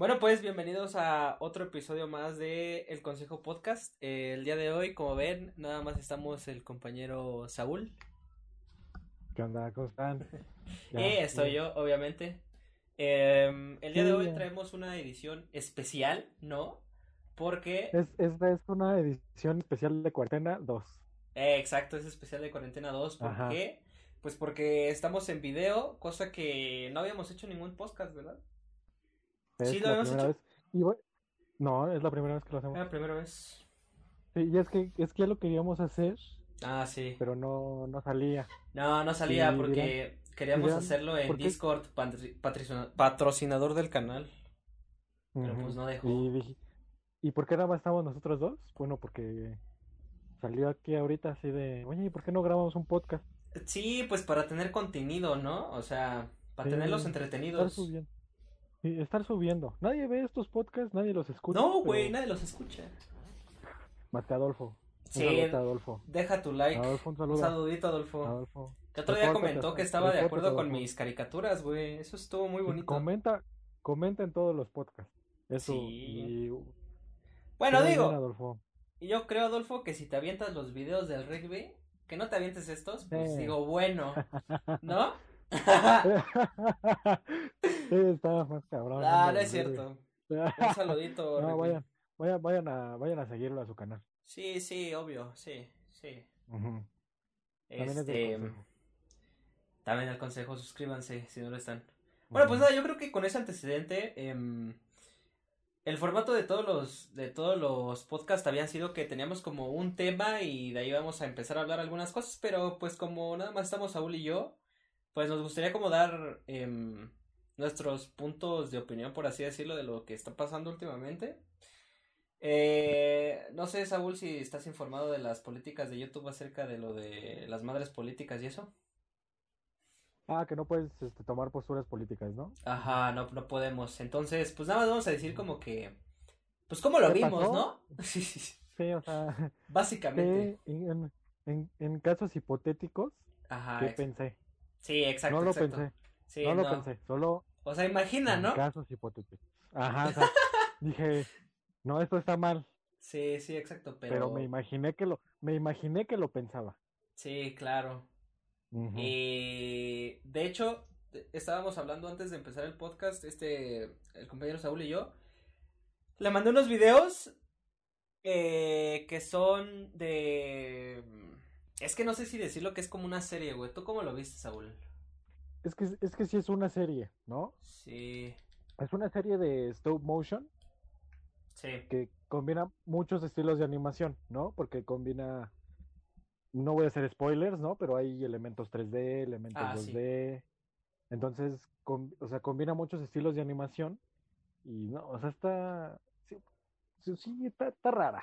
Bueno, pues bienvenidos a otro episodio más de El Consejo Podcast. Eh, el día de hoy, como ven, nada más estamos el compañero Saúl. ¿Qué onda? ¿Cómo están? y estoy yo, obviamente. Em, el día de hoy traemos una edición especial, ¿no? Porque... Es, esta es una edición especial de Cuarentena 2. Eh, exacto, es especial de Cuarentena 2. ¿Por qué? Pues porque estamos en video, cosa que no habíamos hecho ningún podcast, ¿verdad? sí, lo habíamos hecho. no, es la primera vez que lo hacemos. Es la primera vez. Sí, y es que, es que ya lo queríamos hacer. Ah, sí. Pero no, no salía. No, no salía porque queríamos hacerlo en Discord, patrocinador del canal. Pero pues no dejó. Y, dije, ¿Y por qué nada más estamos nosotros dos? Bueno, porque salió aquí ahorita así de, oye, ¿y por qué no grabamos un podcast? Sí, pues para tener contenido, ¿no? O sea, para tenerlos entretenidos. Estar subiendo. Sí, estar subiendo. Nadie ve estos podcasts, nadie los escucha. No, güey, nadie los escucha. Que Adolfo. Sí, Adolfo. deja tu like. Adolfo, un, un saludito, Adolfo. Adolfo. Que otro día comentó que estaba de acuerdo con mis caricaturas, güey. Eso estuvo muy bonito. Comenta, comenta en todos los podcasts. Eso. Sí. Bueno, digo. yo creo, Adolfo, que si te avientas los videos del rugby, que no te avientes estos, pues digo, bueno, ¿no? sí, estaba más cabrón. Ah, no es cierto. Un saludito. No, vayan, vayan, vayan, a, vayan a seguirlo a su canal. Sí, sí, obvio, sí, sí. Este, también el consejo, suscríbanse si no lo están. Bueno, pues nada, yo creo que con ese antecedente, eh, el formato de todos los, de todos los podcasts había sido que teníamos como un tema y de ahí vamos a empezar a hablar algunas cosas, pero pues como nada más estamos Saúl y yo, pues nos gustaría como dar em, nuestros puntos de opinión, por así decirlo, de lo que está pasando últimamente. Eh, no sé, Saúl, si estás informado de las políticas de YouTube acerca de lo de las madres políticas y eso. Ah, que no puedes este, tomar posturas políticas, ¿no? Ajá, no, no podemos. Entonces, pues nada más vamos a decir como que, pues cómo lo vimos, ¿no? sí, sí, sí. o sea. Básicamente. En, en, en, casos hipotéticos, Ajá, ¿qué pensé? Sí, exacto. No lo exacto. pensé. Sí, no, lo pensé, solo. O sea, imagina, ¿no? Casos hipotéticos. Ajá, o sea, dije, no, esto está mal. Sí, sí, exacto, pero... pero me imaginé que lo, me imaginé que lo pensaba. Sí, claro. Y de hecho, estábamos hablando antes de empezar el podcast, este, el compañero Saúl y yo, le mandé unos videos eh, que son de... Es que no sé si decirlo que es como una serie, güey. ¿Tú cómo lo viste, Saúl? Es que, es que sí es una serie, ¿no? Sí. Es una serie de stop motion. Sí. Que combina muchos estilos de animación, ¿no? Porque combina no voy a hacer spoilers, ¿no? Pero hay elementos 3D, elementos 2D. Ah, Entonces, o sea, combina muchos estilos de animación. Y no, o sea, está. Sí, sí está, está, rara.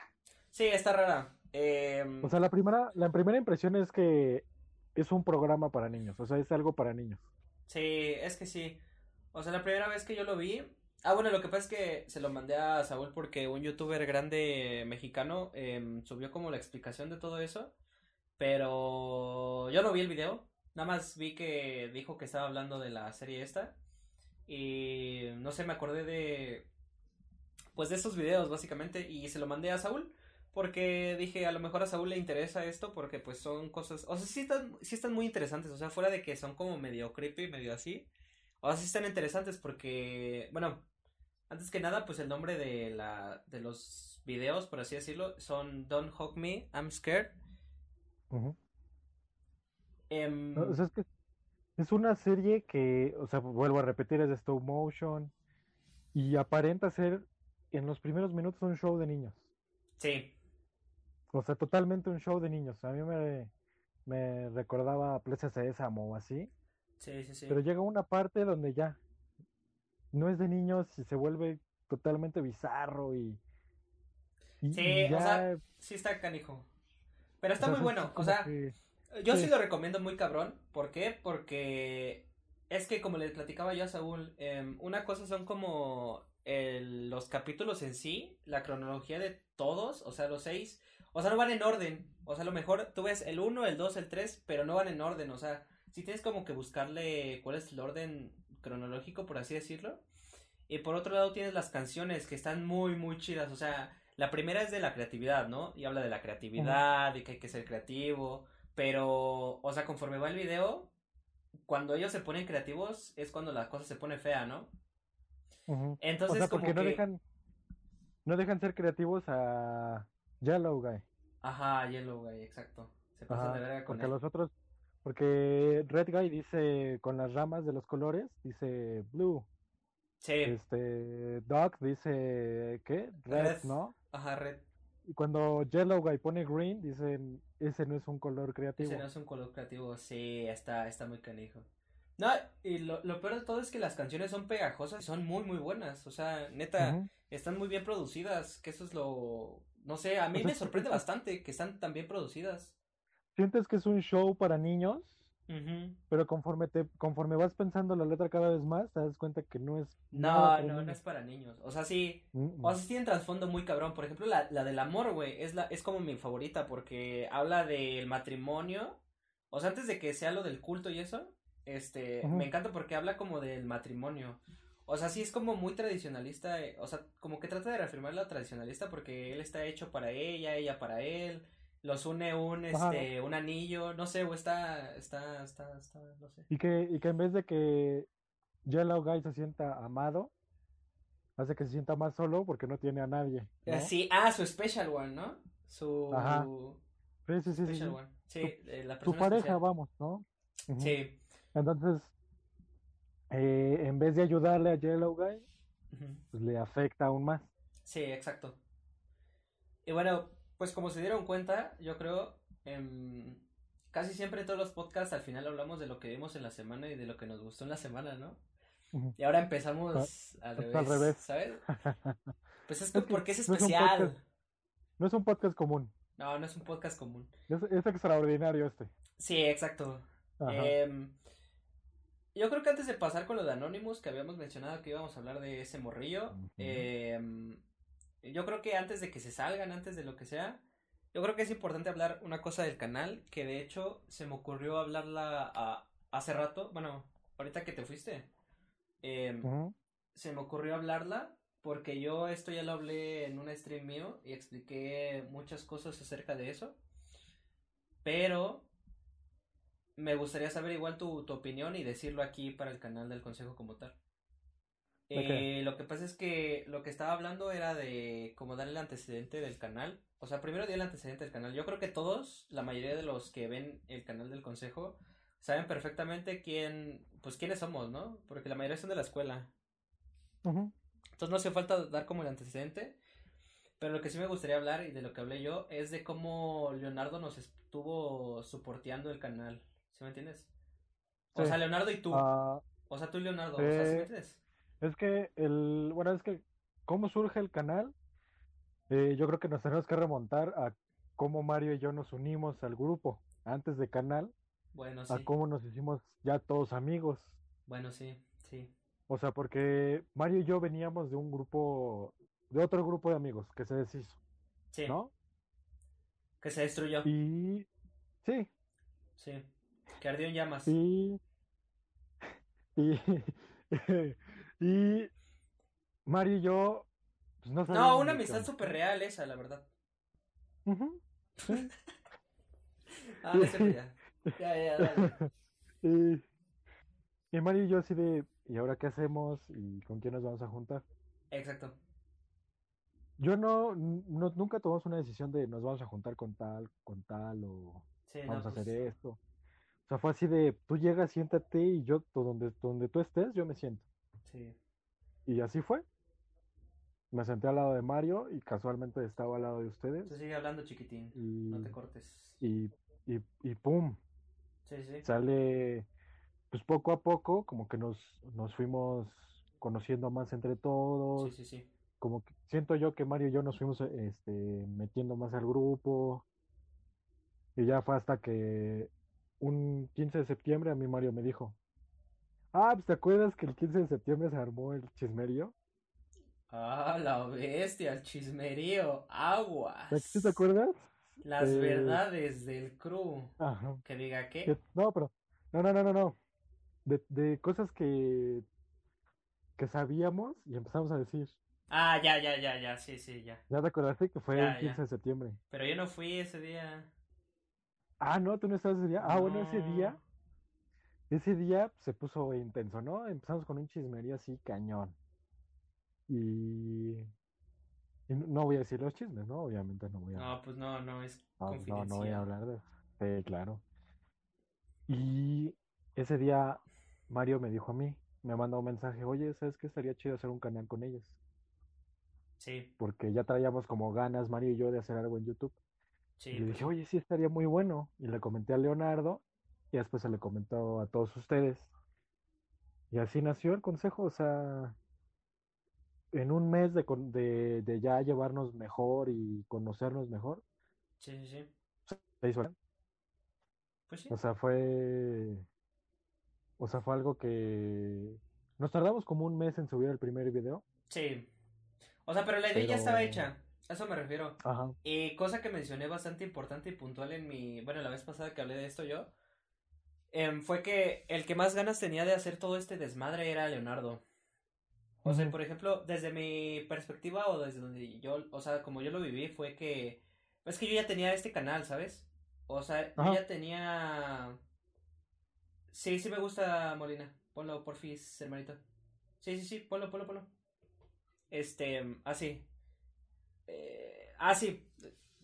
Sí, está rara. Em, o sea, la primera, la primera impresión es que es un programa para niños. O sea, es algo para niños. Sí, es que sí. O sea, la primera vez que yo lo vi. Ah, bueno, lo que pasa es que se lo mandé a Saúl porque un youtuber grande mexicano eh, subió como la explicación de todo eso. Pero yo no vi el video. Nada más vi que dijo que estaba hablando de la serie esta. Y no sé, me acordé de. Pues de esos videos, básicamente. Y se lo mandé a Saúl. Porque dije, a lo mejor a Saúl le interesa esto. Porque pues son cosas. O sea, sí están, sí están muy interesantes. O sea, fuera de que son como medio creepy, medio así. O sea, sí están interesantes porque. Bueno, antes que nada, pues el nombre de la. de los videos, por así decirlo, son Don't Hug Me, I'm Scared. Em, o sea, es que es una serie que, o sea, vuelvo a repetir, es de stop motion y aparenta ser en los primeros minutos un show de niños. Sí. O sea, totalmente un show de niños. A mí me, me recordaba Plaza Sésamo o así. Sí, sí, sí. Pero llega una parte donde ya no es de niños y se vuelve totalmente bizarro y... sí, o sea, sí está canijo. Pero está muy bueno, o sea, yo sí. lo recomiendo muy cabrón. ¿Por qué? Porque es que como les platicaba yo a Saúl, em, una cosa son como los capítulos en sí, la cronología de todos, o sea, los seis, o sea, no van en orden. O sea, a lo mejor tú ves el 1, el 2, el 3, pero no van en orden, o sea, sí tienes como que buscarle cuál es el orden cronológico, por así decirlo. Y por otro lado tienes las canciones que están muy, muy chidas. O sea, la primera es de la creatividad, ¿no? Y habla de la creatividad, y que hay que ser creativo. Pero, o sea, conforme va el video, cuando ellos se ponen creativos es cuando la cosa se pone fea, ¿no? Entonces, o sea, porque no dejan no dejan ser creativos a Yellow Guy. Ajá, Yellow Guy, exacto. Se pasan de verga con porque los otros porque Red Guy dice con las ramas de los colores dice blue. Sí. Este Doc dice ¿qué? Red, ¿no? Ajá, red. Y cuando Yellow Guy pone green, dicen, ese no es un color creativo. Ese no es un color creativo, sí, está, está muy canijo. No, y lo, lo peor de todo es que las canciones son pegajosas y son muy, muy buenas. O sea, neta, están muy bien producidas, que eso es lo... No sé, a mí me sorprende bastante que están tan bien producidas. ¿Sientes que es un show para niños? Pero conforme te, conforme vas pensando la letra cada vez más, te das cuenta que no es. No, no, no es para niños. O sea, sí. O sea, sí tiene trasfondo muy cabrón. Por ejemplo, la, la del amor, güey, es la, es como mi favorita porque habla del matrimonio. O sea, antes de que sea lo del culto y eso, este, me encanta porque habla como del matrimonio. O sea, sí es como muy tradicionalista, eh, o sea, como que trata de reafirmar la tradicionalista porque él está hecho para ella, ella para él los une un este un anillo, no sé, o está está está está no sé. Y que y que en vez de que Yellow Guy se sienta amado, hace que se sienta más solo porque no tiene a nadie. Eh, sí, ah, su special one, ¿no? Su Ajá. Sí, sí, sí, special One. Sí, eh, la tu pareja, vamos, ¿no? Sí. Entonces, eh, en vez de ayudarle a Yellow Guy, pues le afecta aún más. Sí, exacto. Y bueno, pues como se dieron cuenta, yo creo, em, casi siempre en todos los podcasts al final hablamos de lo que vimos en la semana y de lo que nos gustó en la semana, ¿no? Y ahora empezamos al, revés, al revés, ¿sabes? Pues es, porque es especial. No es, un podcast común. No, no es un podcast común. Es, extraordinario este. Sí, exacto. Eh, yo creo que antes de pasar con lo de Anonymous, que habíamos mencionado que íbamos a hablar de ese morrillo, eh, yo creo que antes de que se salgan, antes de lo que sea, yo creo que es importante hablar una cosa del canal, que de hecho se me ocurrió hablarla a, hace rato, bueno, ahorita que te fuiste, em, se me ocurrió hablarla porque yo esto ya lo hablé en un stream mío y expliqué muchas cosas acerca de eso, pero me gustaría saber igual tu, tu opinión y decirlo aquí para el canal del consejo como tal. Eh, lo que pasa es que lo que estaba hablando era de cómo dar el antecedente del canal. O sea, primero di el antecedente del canal. Yo creo que todos, la mayoría de los que ven el canal del consejo, saben perfectamente quién, pues quiénes somos, ¿no? Porque la mayoría son de la escuela. Entonces no hace falta dar como el antecedente. Pero lo que sí me gustaría hablar y de lo que hablé yo es de cómo Leonardo nos estuvo soporteando el canal. ¿Sí me entiendes? O sea, Leonardo y tú. Ah, o sea, tú y Leonardo. o sea, ¿sí me entiendes? Es que el, bueno, es que cómo surge el canal, eh, yo creo que nos tenemos que remontar a cómo Mario y yo nos unimos al grupo antes de canal. Bueno, A cómo nos hicimos ya todos amigos. Bueno, sí, sí. O sea, porque Mario y yo veníamos de un grupo, de otro grupo de amigos que se deshizo. Sí. ¿No? Que se destruyó. Y sí. Sí. Que ardió en llamas. Sí. Y Y Mario y yo, pues no No, una amistad súper real esa, la verdad. ah, no ya. Ya, ya, y, y Mario y yo así de, ¿y ahora qué hacemos? ¿Y con quién nos vamos a juntar? Exacto. Yo no, no nunca tomamos una decisión de nos vamos a juntar con tal, con tal o vamos a hacer pues esto. O sea, fue así de, tú llegas, siéntate y yo, donde, donde tú estés, yo me siento. Sí. Y así fue. Me senté al lado de Mario y casualmente estaba al lado de ustedes. Se sigue hablando, chiquitín. no te cortes. Y, y, y pum. Sí, sí. Sale, pues poco a poco, como que nos, nos fuimos conociendo más entre todos. Sí, sí, sí. Como que siento yo que Mario y yo nos fuimos este, metiendo más al grupo. Y ya fue hasta que un 15 de septiembre a mí Mario me dijo, Ah, pues, ¿te acuerdas que el 15 de septiembre se armó el chismerío? Ah, la bestia, el chismerío, agua. ¿Sí te acuerdas? Las eh, verdades del crew. Ajá. Que diga qué. no, pero No, no, no, no, no. De, de cosas que, que sabíamos y empezamos a decir. Ah, ya, ya, ya, ya, sí, sí, ya. ¿Ya te acordaste que fue el 15 de septiembre? Pero yo no fui ese día. Ah, no, tú no estabas ese día. Ah, bueno, ese día. Ese día se puso intenso, ¿no? Empezamos con un chismería así cañón. Y no voy a decir los chismes, ¿no? Obviamente no voy a. No, pues no, no, es no, No, no voy a hablar de. Sí, claro. Y ese día Mario me dijo a mí, me mandó un mensaje, oye, ¿sabes qué estaría chido hacer un canal con ellos? Sí. Porque ya traíamos como ganas, Mario y yo, de hacer algo en YouTube. Sí. Y le pues dije, oye, sí, estaría muy bueno. Y le comenté a Leonardo y después se le comentó a todos ustedes. Y así nació el consejo, o sea, en un mes de, de, de, ya llevarnos mejor y conocernos mejor. Sí, sí, sí. Se hizo. Pues sí. O sea, fue. O sea, fue algo que. Nos tardamos como un mes en subir el primer video. Sí. O sea, pero la idea ya estaba hecha. A eso me refiero. Ajá. Y cosa que mencioné bastante importante y puntual en mi. Bueno, la vez pasada que hablé de esto yo. Em, fue que el que más ganas tenía de hacer todo este desmadre era Leonardo. O sea, por ejemplo, desde mi perspectiva o desde donde yo, o sea, como yo lo viví, fue que, es que yo ya tenía este canal, ¿sabes? O sea, yo ya tenía... Sí, sí me gusta Molina. Ponlo, porfis, hermanito. Sí, sí, sí, ponlo, ponlo, ponlo. Este, así. Eh, así.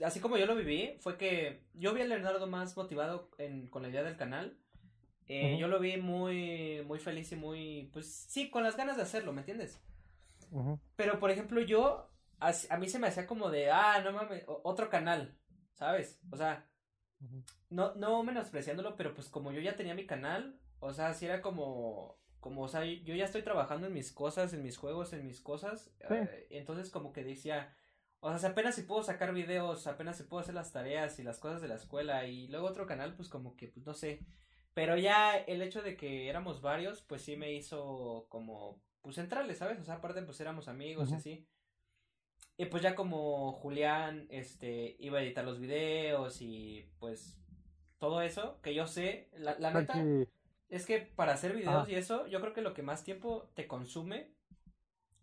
Así como yo lo viví, fue que yo vi a Leonardo más motivado en, con la idea del canal. Eh, yo lo vi muy, muy feliz y muy, pues sí, con las ganas de hacerlo, ¿me entiendes? Pero, por ejemplo, yo, a, mí se me hacía como de, ah, no mames, otro canal, ¿sabes? O sea, no, no menospreciándolo, pero pues como yo ya tenía mi canal, o sea, si era como, como, o sea, yo ya estoy trabajando en mis cosas, en mis juegos, en mis cosas, eh, entonces como que decía, o sea, apenas si puedo sacar videos, apenas si puedo hacer las tareas y las cosas de la escuela y luego otro canal, pues como que, pues no sé, pero ya el hecho de que éramos varios, pues sí me hizo como, pues centrales, ¿sabes? O sea, aparte pues éramos amigos y así. Y pues ya como Julián, este, iba a editar los videos y pues todo eso, que yo sé, la, la neta, es que para hacer videos y eso, yo creo que lo que más tiempo te consume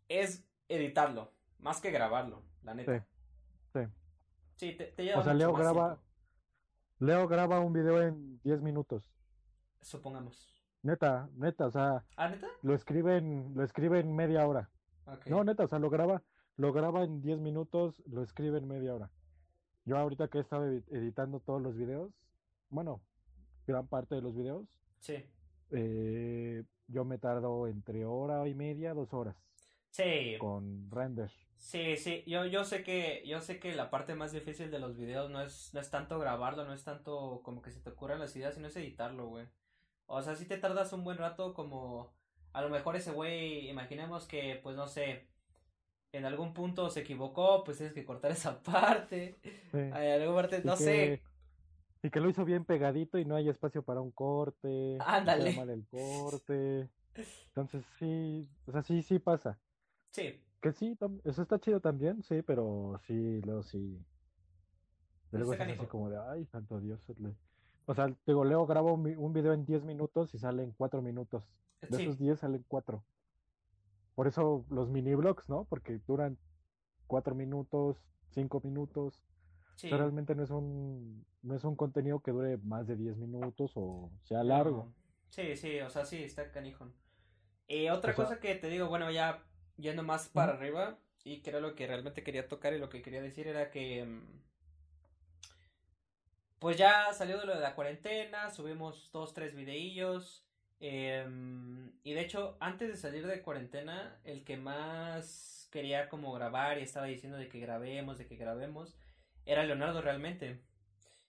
es editarlo, más que grabarlo, la neta. Sí, sí. te, te lleva O sea, Leo graba, Leo graba un video en 10 minutos supongamos. Neta, neta, o sea. ¿Ah, neta? Lo escribe en, lo escribe en media hora. No, neta, o sea, lo graba, lo graba en 10 minutos, lo escribe en media hora. Yo ahorita que he estado editando todos los videos, bueno, gran parte de los videos. Sí. Eh, yo me tardo entre hora y media, dos horas. Sí. Con render. Sí, sí, yo, yo sé que, yo sé que la parte más difícil de los videos no es, no es tanto grabarlo, no es tanto como que se te ocurran las ideas, sino es editarlo, güey. O sea, si te tardas un buen rato como a lo mejor ese güey, imaginemos que pues no sé, en algún punto se equivocó, pues tienes que cortar esa parte. Sí. parte, no sé. Y que lo hizo bien pegadito y no hay espacio para un corte. Ándale. mal el corte. Entonces sí, o sea, sí, sí pasa. Sí. Que sí, eso está chido también, sí, pero sí, luego sí. Luego es así como de, ay, santo Dios. O sea, digo, Leo grabo un, video en 10 minutos y salen 4 minutos. De esos 10 salen 4. Por eso los mini vlogs, ¿no? Porque duran 4 minutos, 5 minutos. Sí. realmente no es un no es un contenido que dure más de 10 minutos o sea largo. Sí, sí, o sea, sí, está canijón. Y otra cosa que te digo, bueno, ya yendo más para arriba, y que era lo que realmente quería tocar y lo que quería decir era que mm, pues ya salió de lo de la cuarentena, subimos dos, tres videillos. Em, y de hecho, antes de salir de cuarentena, el que más quería como grabar y estaba diciendo de que grabemos, de que grabemos, era Leonardo realmente.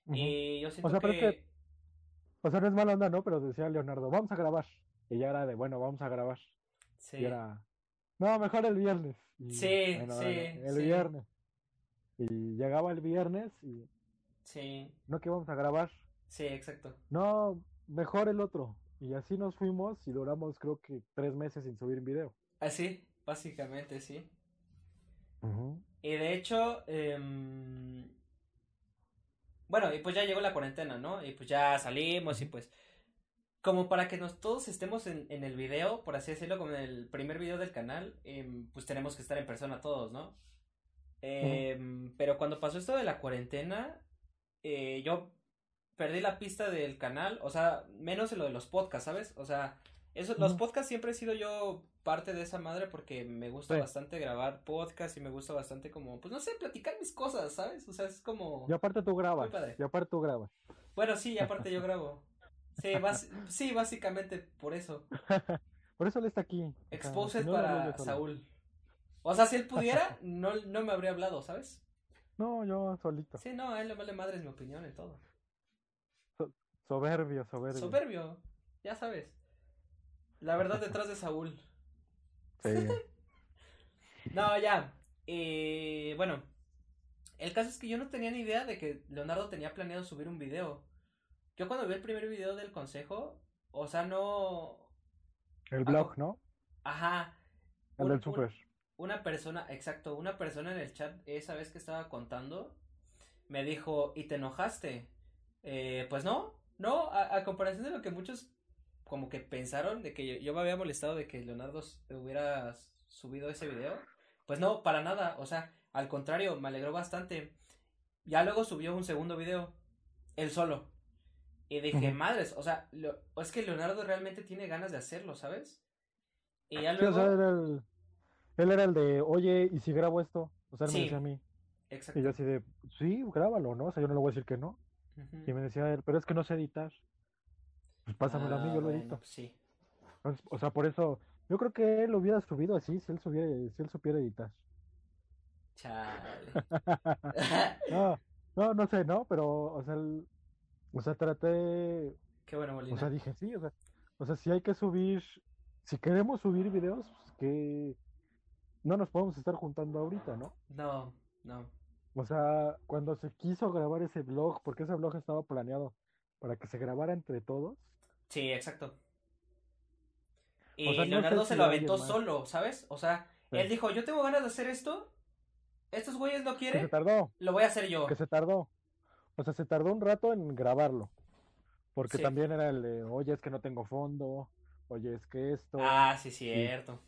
Y yo siento o sea, que... O sea, no es mala onda, ¿no? Pero decía Leonardo, vamos a grabar. Y ya era de, bueno, vamos a grabar. Sí. Y era, no, mejor el viernes. sí, sí. El, viernes. Y llegaba el viernes y Sí. No que vamos a grabar. Sí, exacto. No, mejor el otro. Y así nos fuimos y duramos creo que tres meses sin subir video. Así, ah, básicamente, sí. Y de hecho, em, bueno, y pues ya llegó la cuarentena, ¿no? Y pues ya salimos y pues como para que nos todos estemos en, en el video, por así decirlo, como en el primer video del canal, em, pues tenemos que estar en persona todos, ¿no? Em, pero cuando pasó esto de la cuarentena, eh, yo perdí la pista del canal, o sea, menos en lo de los podcasts, ¿sabes? O sea, eso, los podcasts siempre he sido yo parte de esa madre porque me gusta bastante grabar podcasts y me gusta bastante como, pues no sé, platicar mis cosas, ¿sabes? O sea, es como... Y aparte tú grabas. Y aparte tú grabas. Bueno, sí, y aparte yo grabo. Sí, sí, básicamente por eso. por eso él está aquí. Exposed para Saúl. O sea, si él pudiera, no, no me habría hablado, ¿sabes? No, yo solito. Sí, no, a él le vale madre mi opinión y todo. soberbio, soberbio. Soberbio, ya sabes. La verdad detrás de Saúl. Sí. no, ya. Eh, bueno, el caso es que yo no tenía ni idea de que Leonardo tenía planeado subir un video. Yo cuando vi el primer video del consejo, o sea, no... El blog, ¿no? Ajá. El del super. Una persona, exacto, una persona en el chat esa vez que estaba contando, me dijo, ¿y te enojaste? Eh, pues no, no, a, comparación de lo que muchos como que pensaron de que yo, me había molestado de que Leonardo hubiera subido ese video, pues no, para nada, o sea, al contrario, me alegró bastante. Ya luego subió un segundo video, él solo. Y dije, madres, o sea, es que Leonardo realmente tiene ganas de hacerlo, ¿sabes? Y ya luego... él era el de, oye, ¿y si grabo esto? O sea, él me decía a mí. Exacto. Y yo así de, sí, grábalo, ¿no? O sea, yo no le voy a decir que no. Y me decía él, pero es que no sé editar. Pues pásamelo a mí, yo lo ah, edito. Sí. O sea, por eso, yo creo que él lo hubiera subido así, si él, subiera, si él supiera editar. Chale. no, no, no sé, ¿no? Pero, o sea, el, o sea, traté. Qué bueno, Molina. O sea, dije, sí, o sea, o sea, si hay que subir, si queremos subir videos, pues que no nos podemos estar juntando ahorita, ¿no? No, no. O sea, cuando se quiso grabar ese blog, porque ese blog estaba planeado para que se grabara entre todos. Sí, exacto. Y Leonardo se lo aventó solo, ¿sabes? O sea, él dijo, yo tengo ganas de hacer esto, estos güeyes lo quieren, se tardó. lo voy a hacer yo. Que se tardó. O sea, se tardó un rato en grabarlo. Porque también era el de, oye, es que no tengo fondo, oye, es que esto. Ah, sí, cierto.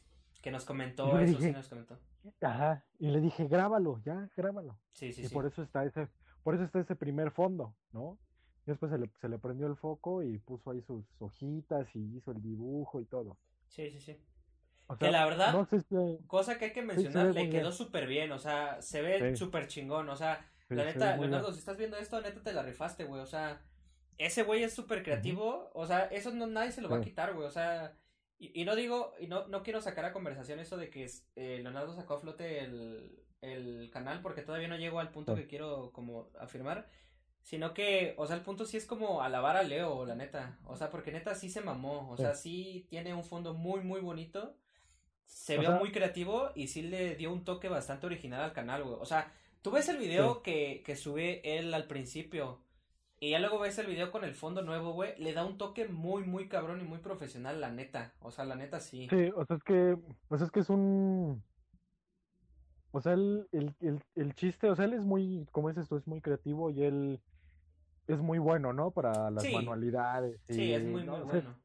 Que nos comentó, eso sí nos comentó. Ajá, y le dije, grábalo, ya, grábalo. Sí, sí, y por eso está ese, por eso está ese primer fondo, ¿no? Y después se le, se le prendió el foco y puso ahí sus hojitas y hizo el dibujo y todo. Sí, sí, sí. que la verdad, cosa que hay que mencionar, le quedó súper bien, o sea, se ve súper chingón, o sea, la neta, Leonardo, si estás viendo esto, neta te la rifaste, güey. O sea, ese güey es súper creativo. O sea, eso no nadie se lo va a quitar, güey. O sea, y, no digo, y no, no quiero sacar a conversación eso de que eh, Leonardo sacó a flote el, el canal porque todavía no llego al punto que quiero como afirmar. Sino que, o sea, el punto sí es como alabar a Leo, la neta. O sea, porque neta sí se mamó. O sea, sí tiene un fondo muy, muy bonito. Se ve muy creativo y sí le dio un toque bastante original al canal, güey. O sea, Tú ves el video que, que sube él al principio y ya luego ves el video con el fondo nuevo, güey, le da un toque muy, muy cabrón y muy profesional, la neta. O sea, la neta sí. Sí, o sea, es que, o sea, es que es un... O sea, el, el, el, chiste, o sea, él es muy, como dices tú, es muy creativo y él es muy bueno, ¿no? Para las manualidades. sí, es muy, muy bueno.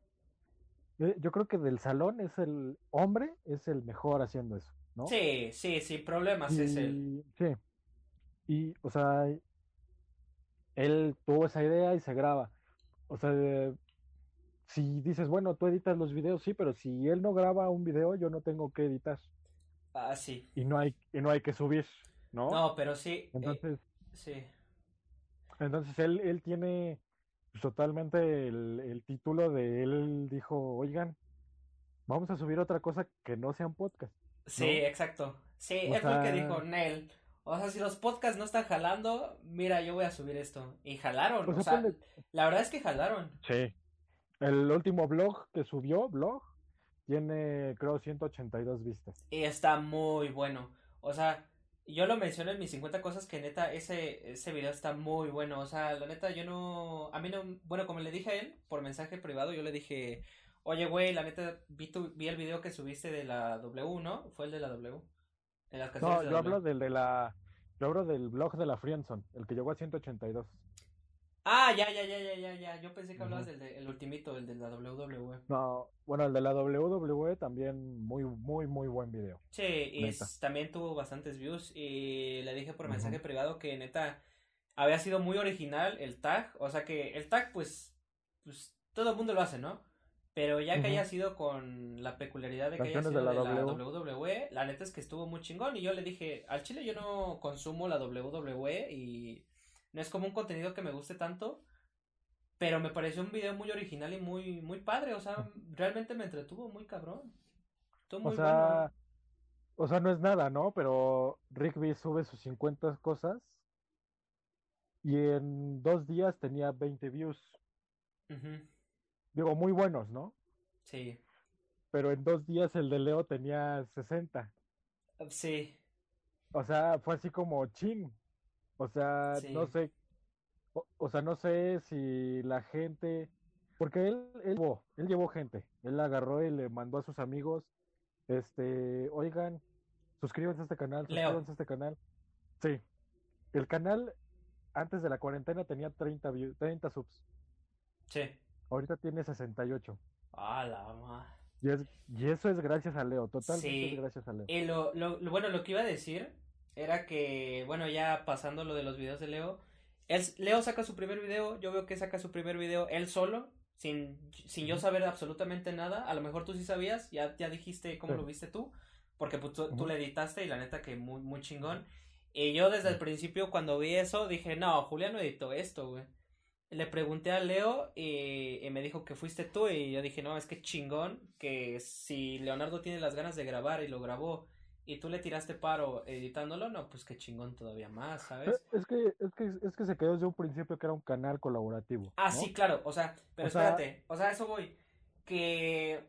Eh, yo creo que del salón es el hombre, es el mejor haciendo eso, ¿no? Sí, sí, sin problemas es él. Sí. Y, o sea, él tuvo esa idea y se graba. O sea, si dices, bueno, tú editas los videos, sí, pero si él no graba un video, yo no tengo que editar. Ah, sí. Y no hay, y no hay que subir, ¿no? No, pero sí. Eh, entonces, sí. Entonces él, él tiene totalmente el, el, título de él dijo, oigan, vamos a subir otra cosa que no sea un podcast. Sí, exacto. Sí, es lo que dijo Nel. O sea, si los podcasts no están jalando, mira, yo voy a subir esto. Y jalaron, pues o sea, la verdad es que jalaron. Sí. El último blog que subió, blog, tiene creo 182 vistas. Y está muy bueno. O sea, yo lo mencioné en mis 50 cosas que neta ese, ese video está muy bueno. O sea, la neta yo no... A mí no... Bueno, como le dije a él por mensaje privado, yo le dije, oye, güey, la neta vi, tu, vi el video que subiste de la W, ¿no? Fue el de la W no, yo hablo del de la. Yo hablo del blog de la Friendson, el que llegó a 182. Ah, ya, ya, ya, ya, ya, ya. Yo pensé que hablabas del de, el ultimito, el de la WWE. No, bueno, el de la WWE también muy, muy, muy buen video. Sí, y también tuvo bastantes views y le dije por mensaje privado que neta había sido muy original el tag, o sea que el tag pues, pues todo el mundo lo hace, ¿no? Pero ya que haya sido con la peculiaridad de que haya sido de la, WWE, la neta es que estuvo muy chingón y yo le dije, al chile yo no consumo la WWE y no es como un contenido que me guste tanto, pero me pareció un video muy original y muy, muy padre, o sea, realmente me entretuvo muy cabrón. o sea, o sea, no es nada, ¿no? Pero Rigby sube sus 50 cosas y en dos días tenía 20 views. Digo, muy buenos, ¿no? Sí. Pero en dos días el de Leo tenía 60. Sí. O sea, fue así como chin. O sea, no sé, o, sea, no sé si la gente, porque él, él llevó, él llevó gente, él agarró y le mandó a sus amigos, este, oigan, suscríbanse a este canal, suscríbanse a este canal. Sí, el canal antes de la cuarentena tenía 30, 30 subs. Sí. Ahorita tiene 68. Ah, la ma. Y, es, y eso es gracias a Leo, totalmente gracias a Leo. Y lo, lo, bueno, lo que iba a decir era que, bueno, ya pasando lo de los videos de Leo, él, Leo saca su primer video, yo veo que saca su primer video él solo, sin, sin yo saber absolutamente nada, a lo mejor tú sí sabías, ya, ya dijiste cómo lo viste tú, porque pues, tú, le editaste y la neta que muy, muy chingón. Y yo desde el principio cuando vi eso dije, no, Julián no editó esto, güey. Le pregunté a Leo y, y, me dijo que fuiste tú y yo dije, no, es que chingón que si Leonardo tiene las ganas de grabar y lo grabó y tú le tiraste paro editándolo, no, pues qué chingón todavía más, ¿sabes? Es que, es que, es que se quedó desde un principio que era un canal colaborativo. Ah, sí, claro, o sea, pero espérate, o sea, eso voy, que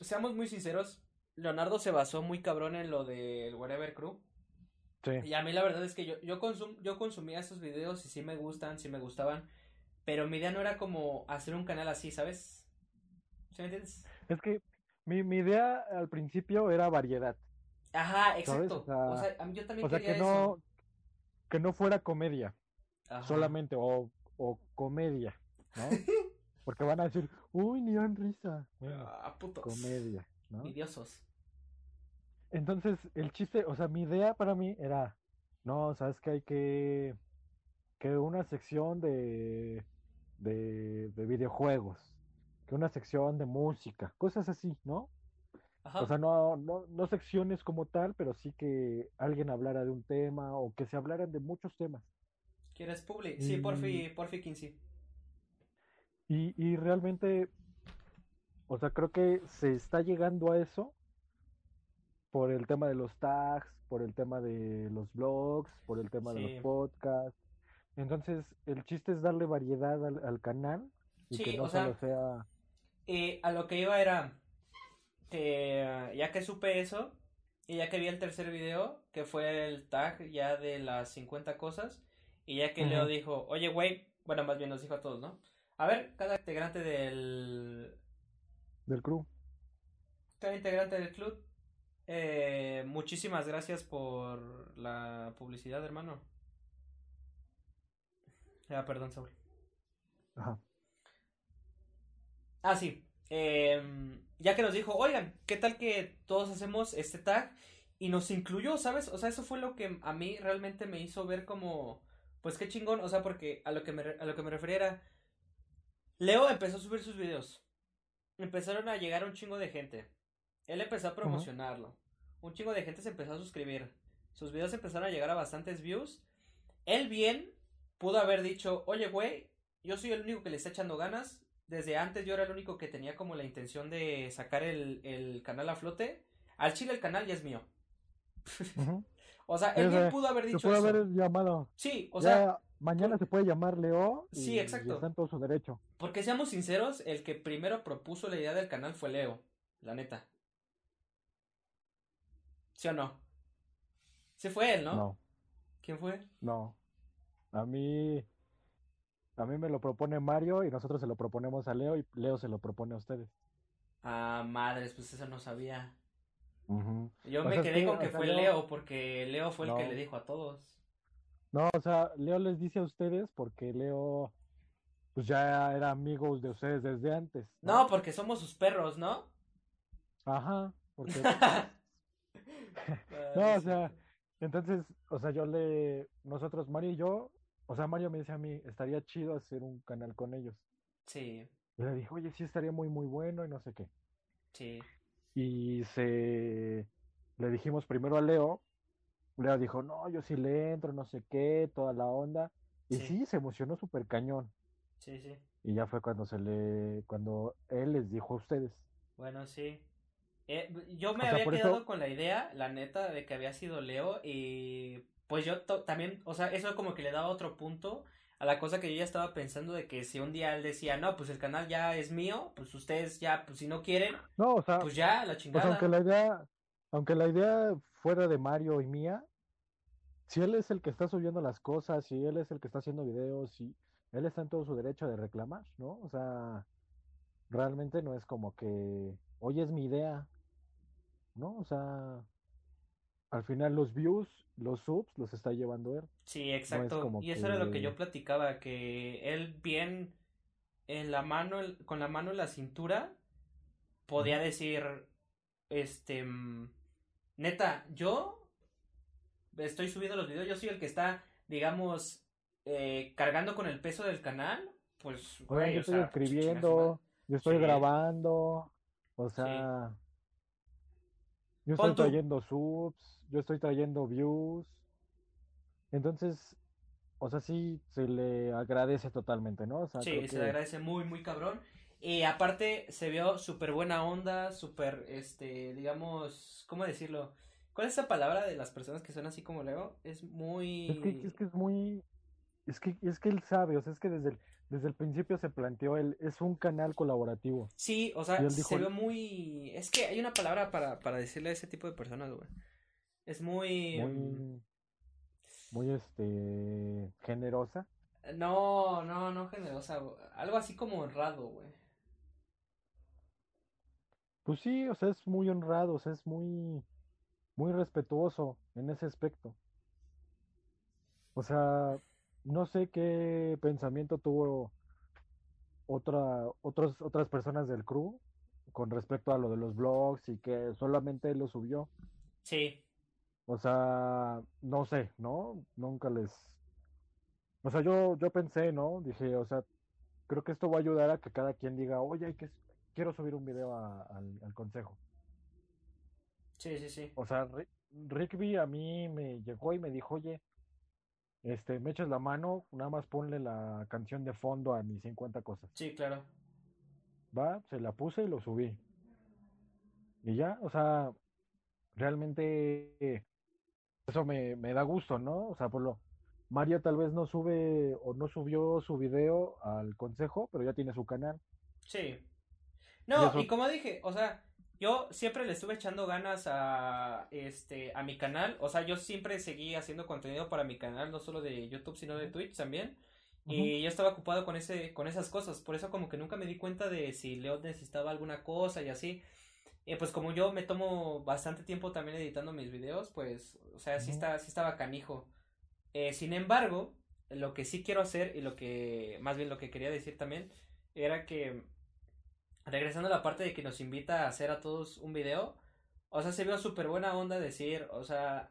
seamos muy sinceros, Leonardo se basó muy cabrón en lo del Whatever Crew. Sí. Y a mí la verdad es que yo, yo, consum, yo consumía esos videos y sí me gustan, sí me gustaban, pero mi idea no era como hacer un canal así, ¿sabes? ¿Sí me entiendes? Es que mi, mi idea al principio era variedad. Ajá, exacto. O sea, yo también quería que no, que no fuera comedia solamente o, o comedia, ¿no? Porque van a decir, uy, ni dan risa. ah, putos. Comedia, ¿no? Idiosos. Entonces, el chiste, o sea, mi idea para mí era, no, sabes que hay que, que una sección de, de, de videojuegos, que una sección de música, cosas así, ¿no? O sea, no, no, no secciones como tal, pero sí que alguien hablara de un tema o que se hablaran de muchos temas. ¿Quieres public? Sí, por fin, por fin, sí. Y, y realmente, o sea, creo que se está llegando a eso por el tema de los tags, por el tema de los blogs, por el tema de los podcasts. Entonces, el chiste es darle variedad al, canal y que no solo sea... Eh, a lo que iba era, que ya que supe eso y ya que vi el tercer video, que fue el tag ya de las 50 cosas, y ya que Leo dijo, oye, güey, bueno, más bien nos dijo a todos, ¿no? A ver, cada integrante del... Del club. Cada integrante del club. Eh, muchísimas gracias por la publicidad, hermano. Ya, perdón, Saúl. Ajá. Ah, sí. Eh, ya que nos dijo, oigan, ¿qué tal que todos hacemos este tag? Y nos incluyó, ¿sabes? O sea, eso fue lo que a mí realmente me hizo ver como, pues qué chingón, o sea, porque a lo que me, a lo que me refería era, Leo empezó a subir sus videos. Empezaron a llegar un chingo de gente. Él empezó a promocionarlo. Un chingo de gente se empezó a suscribir. Sus videos empezaron a llegar a bastantes views. Él bien pudo haber dicho, oye, güey, yo soy el único que le está echando ganas desde antes yo era el único que tenía como la intención de sacar el, canal a flote. Al chile el canal ya es mío. o sea, él bien pudo haber dicho se puede haber llamado. Sí, o sea. Mañana se puede llamar Leo. sí, exacto. está en todo su derecho. Porque seamos sinceros, el que primero propuso la idea del canal fue Leo. La neta. ¿Sí o no? Sí fue él, ¿no? No. ¿Quién fue? No. A mí a mí me lo propone Mario y nosotros se lo proponemos a Leo y Leo se lo propone a ustedes. Ah, madres, pues eso no sabía. Yo me quedé con que fue Leo, porque Leo fue el que le dijo a todos. No, o sea, Leo les dice a ustedes porque Leo pues ya era amigos de ustedes desde antes. No, porque somos sus perros, ¿no? Ajá, porque... no, o sea, entonces, o sea, yo le, nosotros, Mario y yo, o sea, Mario me dice a mí, estaría chido hacer un canal con ellos. Sí. Y le dije, oye, sí estaría muy, muy bueno y no sé qué. Sí. Y se, le dijimos primero a Leo, Leo dijo, no, yo sí le entro, no sé qué, toda la onda. Y sí, se emocionó súper cañón. Sí, sí. Y ya fue cuando se le, cuando él les dijo a ustedes. Bueno, sí. Eh, yo me había quedado con la idea, la neta, de que había sido Leo y pues yo también, o sea, eso como que le daba otro punto a la cosa que yo ya estaba pensando de que si un día él decía, no, pues el canal ya es mío, pues ustedes ya, pues si no quieren, no, o sea, pues ya, la chingada. Pues aunque la idea, aunque la idea fuera de Mario y mía, si él es el que está subiendo las cosas, si él es el que está haciendo videos, si él está en todo su derecho de reclamar, ¿no? O sea, realmente no es como que, oye, es mi idea, ¿no? O sea, al final los views, los subs, los está llevando él. Sí, exacto. y eso era lo que yo platicaba, que él bien en la mano, con la mano en la cintura, podía decir, este, mm, neta, yo estoy subiendo los videos, yo soy el que está, digamos, eh, cargando con el peso del canal, pues, güey, yo estoy escribiendo, yo estoy grabando, o sea, yo estoy trayendo subs, yo estoy trayendo views, entonces, o sea, sí se le agradece totalmente, ¿no? O sea, sí, se le agradece muy, muy cabrón. Y aparte se vio súper buena onda, súper, este, digamos, ¿cómo decirlo? ¿Cuál es esa palabra de las personas que son así como Leo? Es muy... Es que es, que es muy... Es que, es que él sabe, o sea, es que desde el, desde el principio se planteó, él es un canal colaborativo. Sí, o sea, se ve muy... Es que hay una palabra para, para decirle a ese tipo de personas, güey. Es muy... Muy, muy este... generosa. No, no, no generosa, algo así como honrado, güey. Pues sí, o sea, es muy honrado, o sea, es muy, muy respetuoso en ese aspecto. O sea, no sé qué pensamiento tuvo otra, otros, otras personas del crew con respecto a lo de los blogs y que solamente él lo subió. Sí. O sea, no sé, ¿no? Nunca les... O sea, yo, yo pensé, ¿no? Dije, o sea, creo que esto va a ayudar a que cada quien diga, oye, hay que, quiero subir un video al, consejo. Sí, sí, sí. O sea, Rickby a mí me llegó y me dijo, oye, este, me echas la mano, nada más ponle la canción de fondo a mis 50 cosas. Sí, claro. Va, se la puse y lo subí. Y ya, o sea, realmente eso me, me da gusto, ¿no? O sea, por lo, Mario tal vez no sube o no subió su video al consejo, pero ya tiene su canal. Sí. No, y, como dije, o sea, yo siempre le estuve echando ganas a este a mi canal, o sea, yo siempre seguí haciendo contenido para mi canal, no solo de YouTube, sino de Twitch también. Y yo estaba ocupado con ese con esas cosas, por eso como que nunca me di cuenta de si Leo necesitaba alguna cosa y así. Y pues como yo me tomo bastante tiempo también editando mis videos, pues, o sea, sí está sí estaba canijo. Eh, sin embargo, lo que sí quiero hacer y lo que más bien lo que quería decir también era que regresando a la parte de que nos invita a hacer a todos un video, o sea, se vio súper buena onda decir, o sea,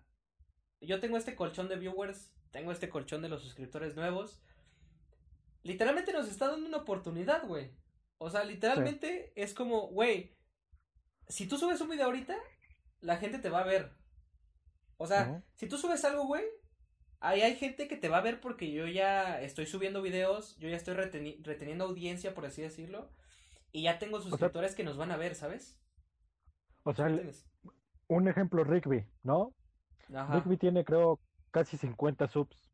yo tengo este colchón de viewers, tengo este colchón de los suscriptores nuevos. Literalmente nos está dando una oportunidad, güey. O sea, literalmente es como, güey, si tú subes un video ahorita, la gente te va a ver. O sea, si tú subes algo, güey, ahí hay gente que te va a ver porque yo ya estoy subiendo videos, yo ya estoy reteniendo audiencia, por así decirlo. Y ya tengo suscriptores que nos van a ver, ¿sabes? O sea, un ejemplo, Rigby, ¿no? Rigby tiene, creo, casi 50 subs.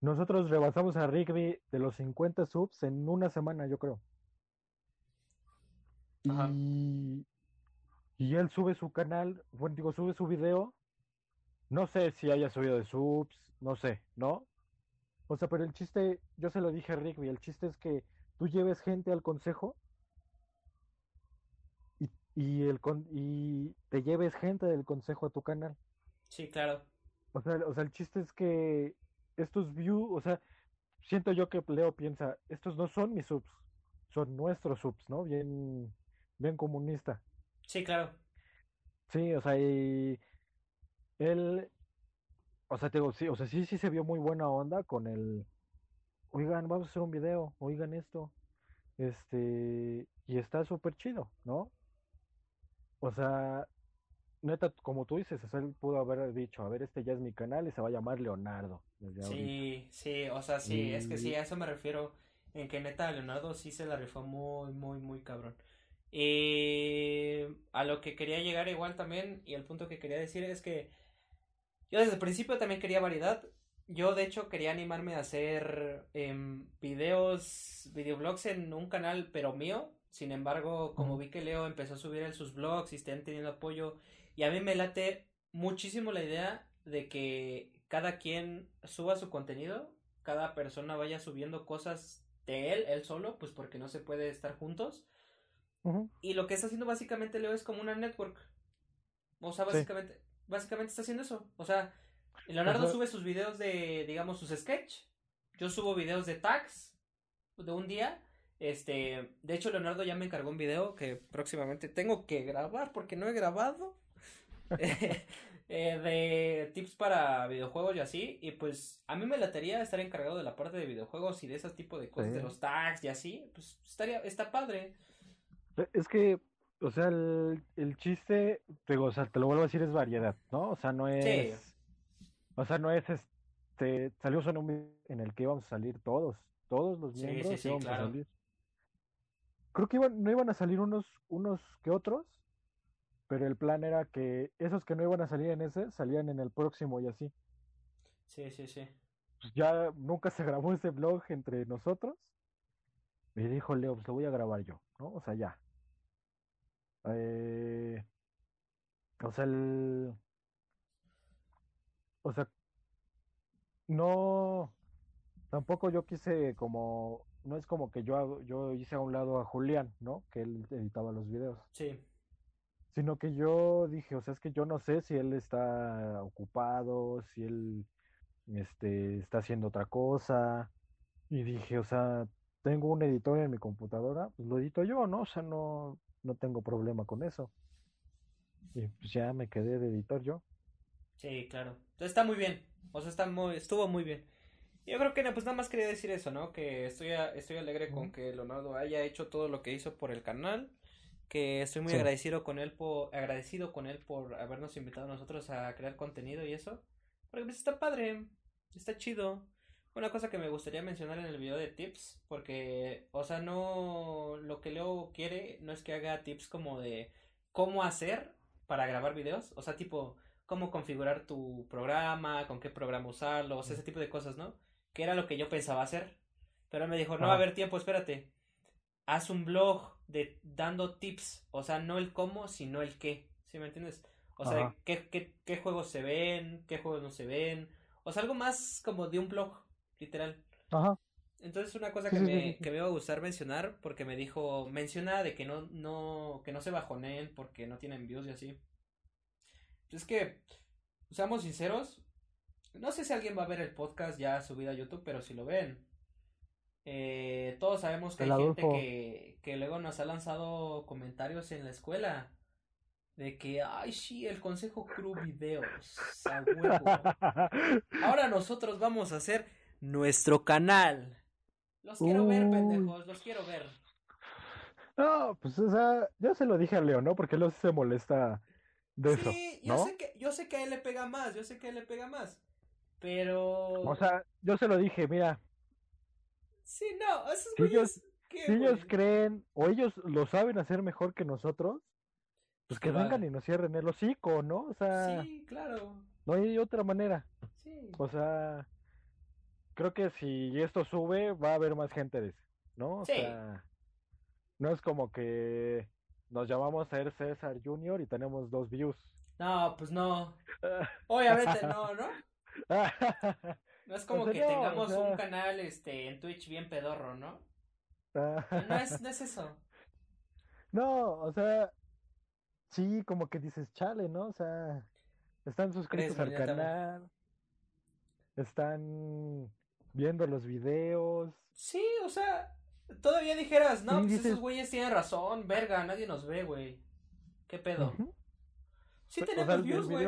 Nosotros rebasamos a Rigby de los 50 subs en una semana, yo creo. Y, y él sube su canal, bueno, digo, sube su video. No sé si haya subido de subs, no sé, ¿no? O sea, pero el chiste, yo se lo dije a Rigby, el chiste es que tú lleves gente al consejo y, y, el y te lleves gente del consejo a tu canal. Sí, claro. O sea, o sea, el chiste es que estos views, o sea, siento yo que Leo piensa, estos no son mis subs, son nuestros subs, ¿no? Bien, bien comunista. Sí, claro. Sí, o sea, y él, o sea, te digo, sí, o sea, sí, sí se vio muy buena onda con el, oigan, vamos a hacer un video, oigan esto, este, y está súper chido, ¿no? O sea, neta, como tú dices, él pudo haber dicho, a ver, este ya es mi canal y se va a llamar Leonardo. sí, sí, o sea, sí, es que sí, a eso me refiero, en que neta Leonardo sí se la rifó muy, muy, muy cabrón. Y a lo que quería llegar igual también, y el punto que quería decir es que yo desde el principio también quería variedad. Yo de hecho quería animarme a hacer eh, videos, videoblogs en un canal, pero mío. Sin embargo, como vi que Leo empezó a subir en sus blogs y están teniendo apoyo, y a mí me late muchísimo la idea de que cada quien suba su contenido, cada persona vaya subiendo cosas de él, él solo, pues porque no se puede estar juntos. Y lo que está haciendo básicamente Leo es como una network. O sea, básicamente, básicamente está haciendo eso. O sea, Leonardo sube sus videos de, digamos, sus sketch. Yo subo videos de tags de un día. Este, de hecho, Leonardo ya me encargó un video que próximamente tengo que grabar porque no he grabado. Eh, de tips para videojuegos y así. Y pues a mí me latería estar encargado de la parte de videojuegos y de ese tipo de cosas, de los tags y así. Pues estaría, está padre. E, es que, o sea, el, el chiste, digo, o sea, te lo vuelvo a decir, es variedad, ¿no? O sea, no es. O sea, no es este. Salió solo un en el que íbamos a salir todos, todos los miembros sí, íbamos a salir. Creo que iban, no iban a salir unos, unos que otros, pero el plan era que esos que no iban a salir en ese salían en el próximo y así. Sí, sí, sí. Pues ya nunca se grabó ese blog entre nosotros. Me dijo Leo, pues lo voy a grabar yo, ¿no? O sea, ya. Eh, o sea, el, o sea, no, tampoco yo quise como, no es como que yo, yo hice a un lado a Julián, ¿no? Que él editaba los videos. Sí. Sino que yo dije, o sea, es que yo no sé si él está ocupado, si él, este, está haciendo otra cosa. Y dije, o sea, tengo un editor en mi computadora, pues lo edito yo, ¿no? O sea, no, no tengo problema con eso. Y pues ya me quedé de editor yo. Sí, claro. Entonces está muy bien. O sea, está muy, estuvo muy bien. Yo creo que pues nada más quería decir eso, ¿no? Que estoy, estoy alegre con que Leonardo haya hecho todo lo que hizo por el canal. Que estoy muy agradecido con él por, agradecido con él por habernos invitado a nosotros a crear contenido y eso. Porque pues está padre, está chido. Una cosa que me gustaría mencionar en el video de tips, porque, o sea, no, lo que Leo quiere no es que haga tips como de cómo hacer para grabar videos, o sea, tipo, cómo configurar tu programa, con qué programa usarlo, o sea, ese tipo de cosas, ¿no? Que era lo que yo pensaba hacer. Pero me dijo, no va a haber tiempo, espérate. Haz un blog de dando tips, o sea, no el cómo, sino el qué, ¿sí me entiendes? O sea, qué, qué, qué juegos se ven, qué juegos no se ven, o sea, algo más como de un blog, literal. Ajá. Entonces una cosa que, me, que me iba a gustar mencionar, porque me dijo, menciona de que no, no, que no se bajoneen porque no tienen views y así. Pues es que, seamos sinceros, no sé si alguien va a ver el podcast ya subido a YouTube, pero si lo ven, eh, todos sabemos que hay gente que, que luego nos ha lanzado comentarios en la escuela de que, ay, sí, el Consejo Crew Videos, a huevo. Ahora nosotros vamos a hacer nuestro canal. Los quiero ver, pendejos, los quiero ver. No, pues, o sea, yo se lo dije a Leo, ¿no? Porque él se molesta de eso. Sí, yo, sé que, yo sé que a él le pega más, yo sé que a él le pega más. Pero. O sea, yo se lo dije, mira. Sí, no, esos si ellos, si ellos creen o ellos lo saben hacer mejor que nosotros, pues que vengan y nos cierren el hocico, ¿no? O sea. Sí, claro. No hay otra manera. Sí. O sea, creo que si esto sube, va a haber más gente ¿no? O sea, no es como que nos llamamos a ser César Junior y tenemos dos views. No, pues no. Obviamente no, ¿no? No es como que tengamos un canal este en Twitch bien pedorro, ¿no? no, es, no es eso. No, o sea, sí, como que dices, chale, ¿no? O sea, están suscritos al canal, están viendo los videos. Sí, o sea, todavía dijeras, no, pues esos güeyes tienen razón, verga, nadie nos ve, güey. ¿Qué pedo? Sí tenemos views, güey.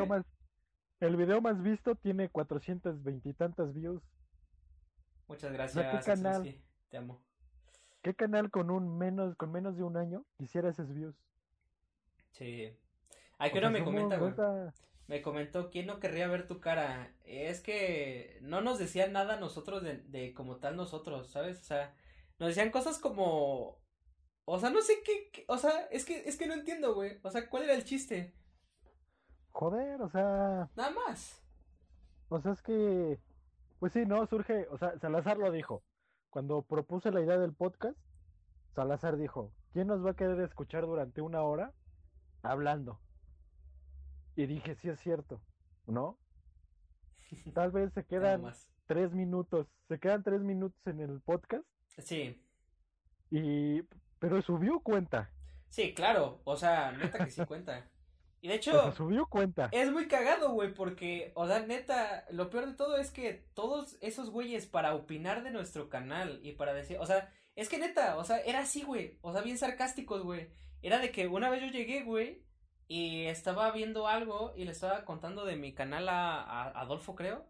El video más visto tiene 420 y tantas views. Muchas gracias. ¿Qué canal? te amo. ¿Qué canal con un menos con menos de un año quisiera esos views? Sí. Ay, que no me comenta, güey. Me comentó, ¿quién no querría ver tu cara? Es que no nos decían nada nosotros de, de como tal nosotros, ¿sabes? O sea, nos decían cosas como... O sea, no sé qué, o sea, es que, es que no entiendo, güey. O sea, ¿cuál era el chiste? Joder, o sea... Nada más. O sea, es que... Pues sí, no, surge, o sea, Salazar lo dijo. Cuando propuse la idea del podcast, Salazar dijo, ¿quién nos va a querer escuchar durante una hora hablando? Y dije, sí es cierto, ¿no? Tal vez se quedan tres minutos, se quedan tres minutos en el podcast. Sí. Y, pero subió cuenta. Sí, claro, o sea, neta que sí cuenta. Y de hecho, subió cuenta. Es muy cagado, güey, porque, o sea, neta, lo peor de todo es que todos esos güeyes para opinar de nuestro canal y para decir, o sea, es que neta, o sea, era así, güey, o sea, bien sarcásticos, güey. Era de que una vez yo llegué, güey, y estaba viendo algo y le estaba contando de mi canal a, a Adolfo, creo.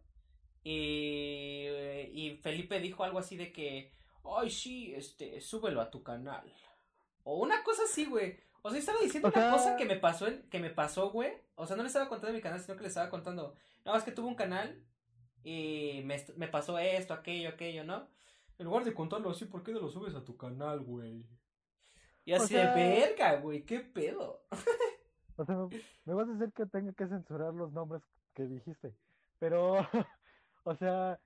Y, y Felipe dijo algo así de que, ay, sí, este, súbelo a tu canal. O una cosa así, güey. O sea, estaba diciendo una cosa que me pasó, en, que me pasó, güey. O sea, no le estaba contando mi canal, sino que le estaba contando. No, es que tuve un canal y me, me pasó esto, aquello, aquello, ¿no? En lugar de contarlo así, ¿por qué no lo subes a tu canal, güey? Y así de verga, güey, qué pedo. o sea, me vas a hacer que tenga que censurar los nombres que dijiste. Pero, o sea,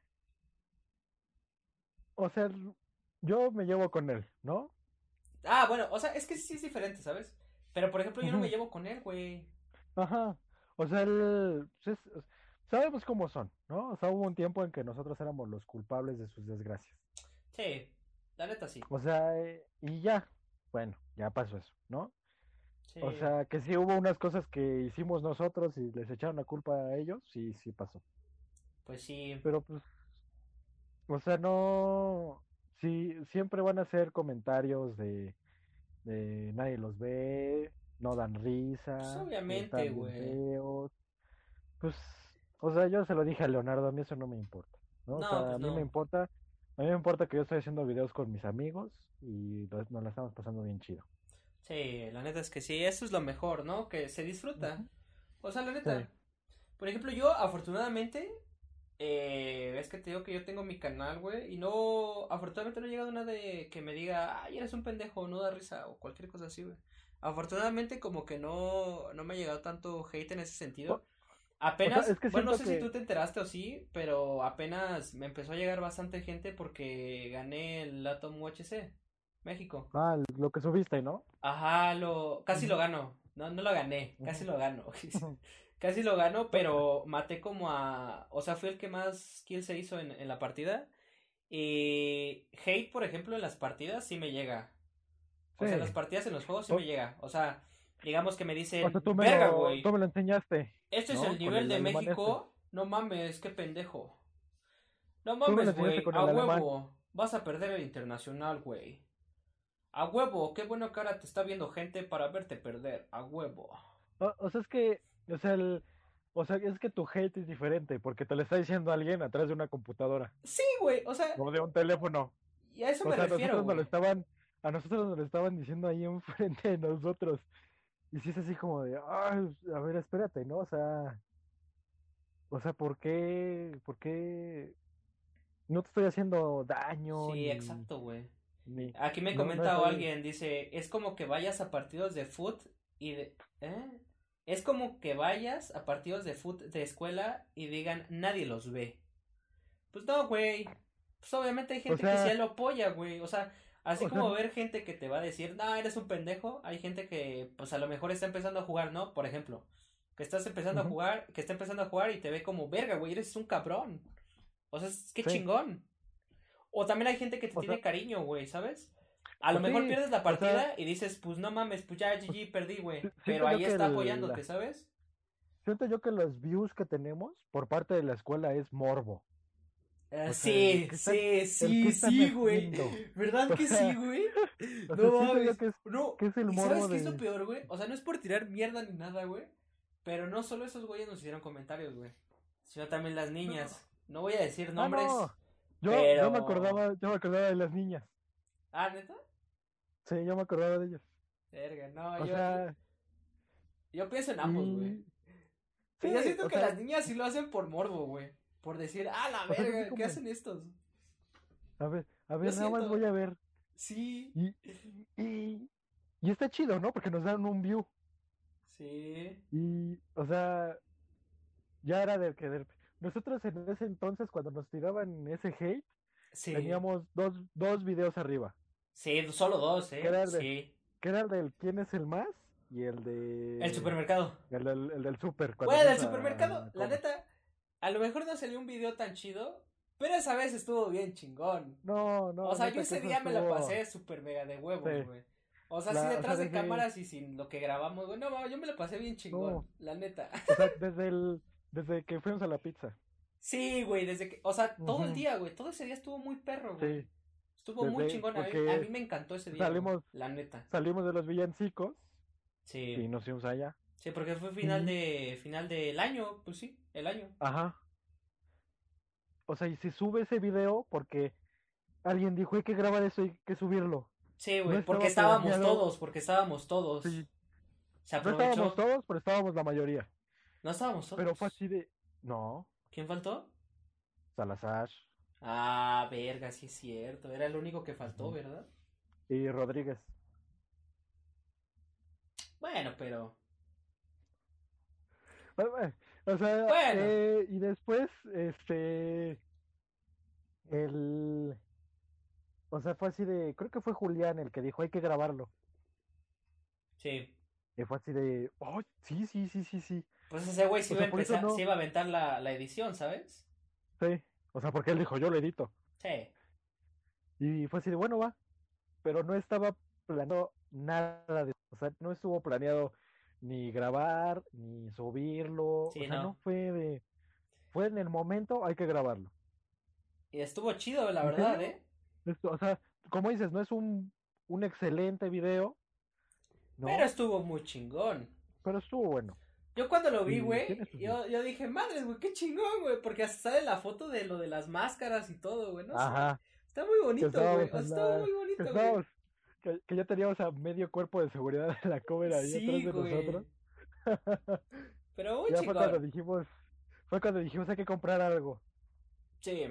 o sea, yo me llevo con él, ¿no? Ah, bueno, o sea, es que sí es diferente, ¿sabes? Pero por ejemplo, yo no me llevo con él, güey. Ajá. O sea, él. Sabemos cómo son, ¿no? O sea, hubo un tiempo en que nosotros éramos los culpables de sus desgracias. Sí, la neta sí. O sea, eh, y ya. Bueno, ya pasó eso, ¿no? Sí. O sea, que sí hubo unas cosas que hicimos nosotros y les echaron la culpa a ellos, sí, sí pasó. Pues sí. Pero pues. O sea, no sí, siempre van a ser comentarios de, de nadie los ve, no dan risa. Pues obviamente, güey. Pues, o sea, yo se lo dije a Leonardo, a mí eso no me importa, ¿no? o sea, pues a mí me importa, a mí me importa que yo estoy haciendo videos con mis amigos y nos la estamos pasando bien chido. Sí, la neta es que sí, eso es lo mejor, ¿no? Que se disfruta. O sea, la neta. Por ejemplo, yo afortunadamente eh, es que te digo que yo tengo mi canal, güey, y no, afortunadamente no ha llegado nada de que me diga, ay, eres un pendejo, no da risa, o cualquier cosa así, güey. Afortunadamente como que no, no me ha llegado tanto hate en ese sentido. Apenas, bueno, no sé si tú te enteraste o sí, pero apenas me empezó a llegar bastante gente porque gané el Atom UHC, México. Ah, lo que subiste, ¿no? Ajá, lo, casi lo gano. No, no lo gané, casi lo gano. Casi lo gano, pero maté como a. O sea, fui el que más kill se hizo en, en la partida. Y hate, por ejemplo, en las partidas sí me llega. O sea, en las partidas en los juegos sí me llega. O sea, digamos que me dicen. O tú me, lo, tú me lo enseñaste. Este es el nivel de México. No mames, qué pendejo. No mames, güey. A huevo. Vas a perder el internacional, güey. A huevo, qué bueno que ahora te está viendo gente para verte perder. A huevo. o sea, es que o sea, el, o sea, es que tu hate es diferente porque te lo está diciendo alguien atrás de una computadora. Sí, güey, o sea. O de un teléfono. Y a eso me refiero. Nosotros nos lo estaban, a nosotros nos lo estaban diciendo ahí enfrente de nosotros. Y si es así como de, ay, a ver, espérate, ¿no? O sea, o sea, ¿por qué, por qué no te estoy haciendo daño? Sí, exacto, güey. Aquí me comenta alguien, dice, es como que vayas a partidos de foot y de, ¿eh? Es como que vayas a partidos de fut de escuela y digan, nadie los ve. Pues no, güey. Pues obviamente hay gente que sí lo apoya, güey. O sea, así como ver gente que te va a decir, no, eres un pendejo, hay gente que, pues a lo mejor está empezando a jugar, ¿no? Por ejemplo, que estás empezando a jugar, que está empezando a jugar y te ve como, verga, güey, eres un cabrón. O sea, es que chingón. O también hay gente que te tiene cariño, güey, ¿sabes? A lo pues mejor pierdes la partida y dices, pues no mames, pues ya GG perdí, güey. Pero ahí está apoyándote, ¿sabes? Siento yo que los views que tenemos por parte de la escuela es morbo. Ah, sí, sí, sí, sí, güey. ¿Verdad que sí, güey? no mames. no, es el ¿Sabes qué es lo peor, güey? O sea, no es por tirar mierda ni nada, güey. Pero no solo esos güeyes nos hicieron comentarios, güey. Sino también las niñas. No, voy a decir ah, nombres. Yo, yo, me acordaba, yo me acordaba de las niñas. ¿Ah, neta? Sí, yo me acordaba de ellas. Verga, no, yo. Sea... Yo pienso en ambos, güey. Sí, yo siento que las niñas sí lo hacen por morbo, güey. Por decir, ah, la verga, ¿qué hacen estos? A ver, a ver, nada más voy a ver. Sí. Y, y, y, está chido, ¿no? Porque nos dan un view. Sí. Y, o sea, ya era de que nosotros en ese entonces, cuando nos tiraban ese hate, teníamos dos, dos videos arriba. Sí, solo dos, ¿eh? sí. Que era el del quién es el más y el de... El supermercado. El del, el del super. Güey, del supermercado, la neta, a lo mejor no salió un video tan chido, pero esa vez estuvo bien chingón. No, no. O sea, yo ese día me la pasé súper mega de huevos, güey. O sea, así detrás de cámaras y sin lo que grabamos, güey. No, yo me la pasé bien chingón, la neta. O sea, desde el, desde que fuimos a la pizza. Sí, güey, desde que, o sea, todo el día, güey, todo ese día estuvo muy perro, güey. Sí. Estuvo muy chingón, a mí, me encantó ese día, salimos, la neta. Salimos de los villancicos. Sí. Y nos fuimos allá. Sí, porque fue final de final del año, pues sí, el año. Ajá. O sea, y se sube ese video porque alguien dijo hay que grabar eso y hay que subirlo. Sí, güey, porque estábamos todos, porque estábamos todos. Sí. Se aprovechó. No estábamos todos, pero estábamos la mayoría. No estábamos todos. Pero fue así de. No. ¿Quién faltó? Salazar. Ah, verga, sí es cierto. Era el único que faltó, ¿verdad? Y Rodríguez. Bueno, pero. O sea, eh, y después, este. El. O sea, fue así de. Creo que fue Julián el que dijo: hay que grabarlo. Sí. Y fue así de. Oh, sí, sí, sí, sí, sí. Pues ese güey sí, iba, a empezar, iba a aventar la, la edición, ¿sabes? Sí. O sea, porque él dijo: yo lo edito. Sí. Y fue así de: bueno, va. Pero no estaba planeado nada de. O sea, no estuvo planeado ni grabar, ni subirlo. o sea, no. fue de. Fue en el momento, hay que grabarlo. Y estuvo chido, la verdad, ¿eh? o sea, como dices, no es un, un excelente video. Pero estuvo muy chingón. Pero estuvo bueno. Yo cuando lo vi, güey, yo, yo dije, madre, güey, qué chingón, güey, porque hasta sale la foto de lo de las máscaras y todo, güey, ¿no? Ajá. Está muy bonito, güey. Está muy bonito, güey que, ya teníamos a medio cuerpo de seguridad en la cover ahí atrás de nosotros. Pero muy ya fue cuando dijimos, fue cuando dijimos hay que comprar algo. Sí.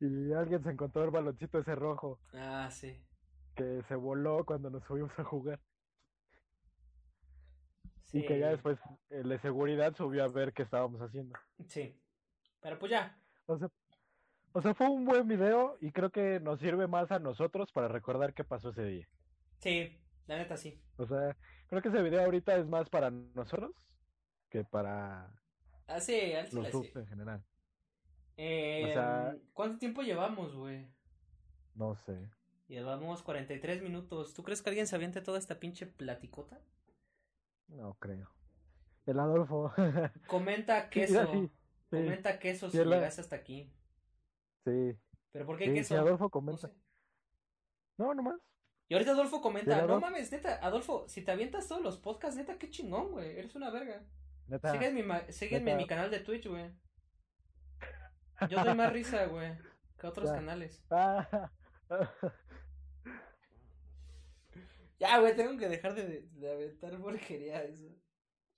Y alguien se encontró el baloncito ese rojo. Ah, sí. Que se voló cuando nos subimos a jugar. Sí. Y que ya después el de seguridad subió a ver qué estábamos haciendo. Sí. Pero pues ya. O sea, o sea, fue un buen video y creo que nos sirve más a nosotros para recordar qué pasó ese día. Sí, la neta sí. O sea, creo que ese video ahorita es más para nosotros que para ah, sí, los subs en general. Eh, o sea, ¿Cuánto tiempo llevamos, güey? No sé. Llevamos 43 minutos. ¿Tú crees que alguien se aviente toda esta pinche platicota? No creo. El Adolfo. Comenta queso. Comenta queso si llegas hasta aquí. Sí. ¿Pero por qué queso? Adolfo comenta. No, no nomás. Y ahorita Adolfo comenta, no mames, neta, Adolfo, si te avientas todos los podcasts, neta, qué chingón, güey, eres una verga. Neta. Sígueme, en mi canal de Twitch, güey. Yo doy más risa, güey, que otros canales. ya, güey, tengo que dejar de, de aventar porquería eso.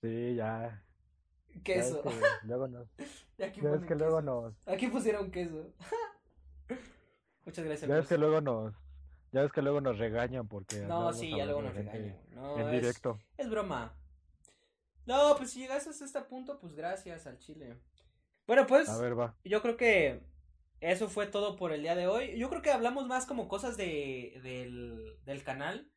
Sí, ya. Queso. luego nos. aquí que luego nos. Aquí pusieron queso. Muchas gracias. Ya ves que luego nos ya ves que luego nos regañan porque. No, sí, ya luego nos regañan. No, en directo. Es broma. No, pues si llegas hasta este punto, pues gracias al Chile. Bueno, pues. A ver, va. Yo creo que eso fue todo por el día de hoy. Yo creo que hablamos más como cosas de, del, del canal.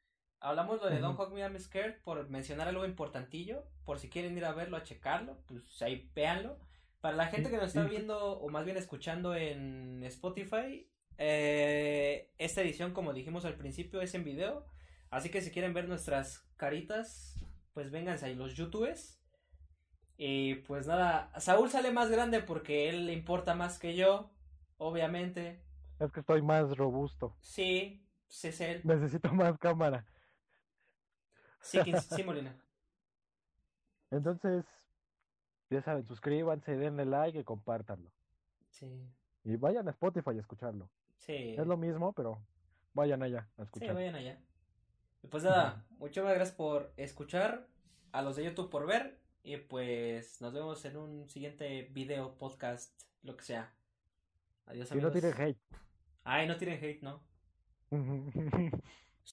Hablamos lo de Don't Hug Me I'm Scared por mencionar algo importantillo. Por si quieren ir a verlo, a checarlo, pues ahí véanlo. Para la gente que nos está viendo o más bien escuchando en Spotify, eh, esta edición, como dijimos al principio, es en video. Así que si quieren ver nuestras caritas, pues vénganse ahí los youtubers. Y pues nada, Saúl sale más grande porque él le importa más que yo. obviamente. Es que estoy más robusto. Sí, sí es él. Necesito más cámara. Sí, sí, Molina. Entonces, ya saben, suscríbanse, denle like y compártanlo. Sí. Y vayan a Spotify a escucharlo. Sí. Es lo mismo, pero vayan allá a escuchar. Sí, vayan allá. Pues nada, muchas gracias por escuchar, a los de YouTube por ver, y pues nos vemos en un siguiente video, podcast, lo que sea. Adiós, amigos. Y no tiren hate. Ay, no tiren hate, ¿no?